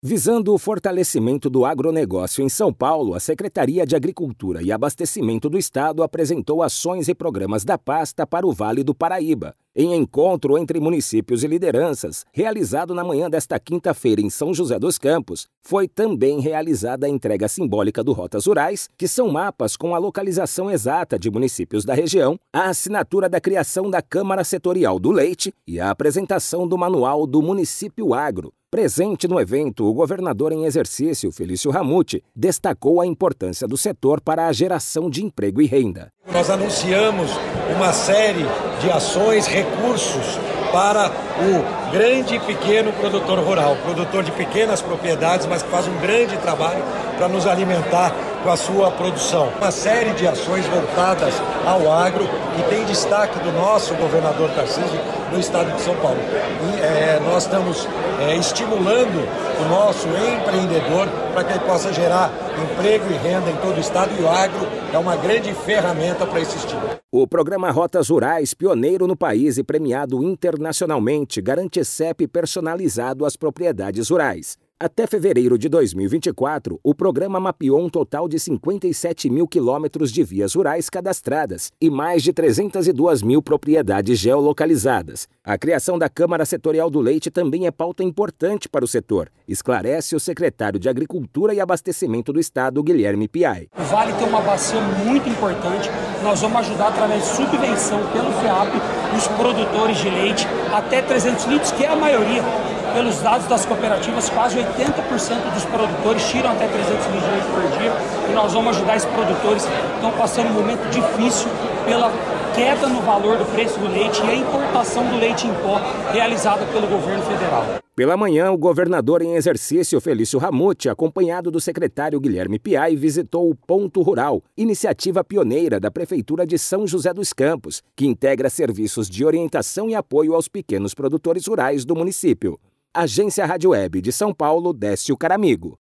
Visando o fortalecimento do agronegócio em São Paulo, a Secretaria de Agricultura e Abastecimento do Estado apresentou ações e programas da pasta para o Vale do Paraíba. Em encontro entre municípios e lideranças, realizado na manhã desta quinta-feira em São José dos Campos, foi também realizada a entrega simbólica do Rotas Rurais, que são mapas com a localização exata de municípios da região, a assinatura da criação da Câmara Setorial do Leite e a apresentação do Manual do Município Agro, Presente no evento, o governador em exercício, Felício Ramute, destacou a importância do setor para a geração de emprego e renda. Nós anunciamos uma série de ações, recursos para o grande e pequeno produtor rural, produtor de pequenas propriedades, mas que faz um grande trabalho para nos alimentar com a sua produção. Uma série de ações voltadas ao agro e tem destaque do nosso governador Tarcísio no estado de São Paulo. E, é, nós estamos é, estimulando o nosso empreendedor para que ele possa gerar emprego e renda em todo o estado e o agro é uma grande ferramenta para esse estímulo. O programa Rotas Rurais, pioneiro no país e premiado internacionalmente, garante CEP personalizado às propriedades rurais. Até fevereiro de 2024, o programa mapeou um total de 57 mil quilômetros de vias rurais cadastradas e mais de 302 mil propriedades geolocalizadas. A criação da Câmara Setorial do Leite também é pauta importante para o setor, esclarece o secretário de Agricultura e Abastecimento do Estado, Guilherme Piai. O Vale tem uma bacia muito importante. Nós vamos ajudar através de subvenção pelo FEAP os produtores de leite até 300 litros, que é a maioria pelos dados das cooperativas, quase 80% dos produtores tiram até 300 milhões por dia e nós vamos ajudar esses produtores que estão passando um momento difícil pela queda no valor do preço do leite e a importação do leite em pó realizada pelo governo federal. Pela manhã, o governador em exercício Felício Ramute, acompanhado do secretário Guilherme Piai, visitou o Ponto Rural, iniciativa pioneira da Prefeitura de São José dos Campos, que integra serviços de orientação e apoio aos pequenos produtores rurais do município. Agência Rádio Web de São Paulo, Décio Caramigo.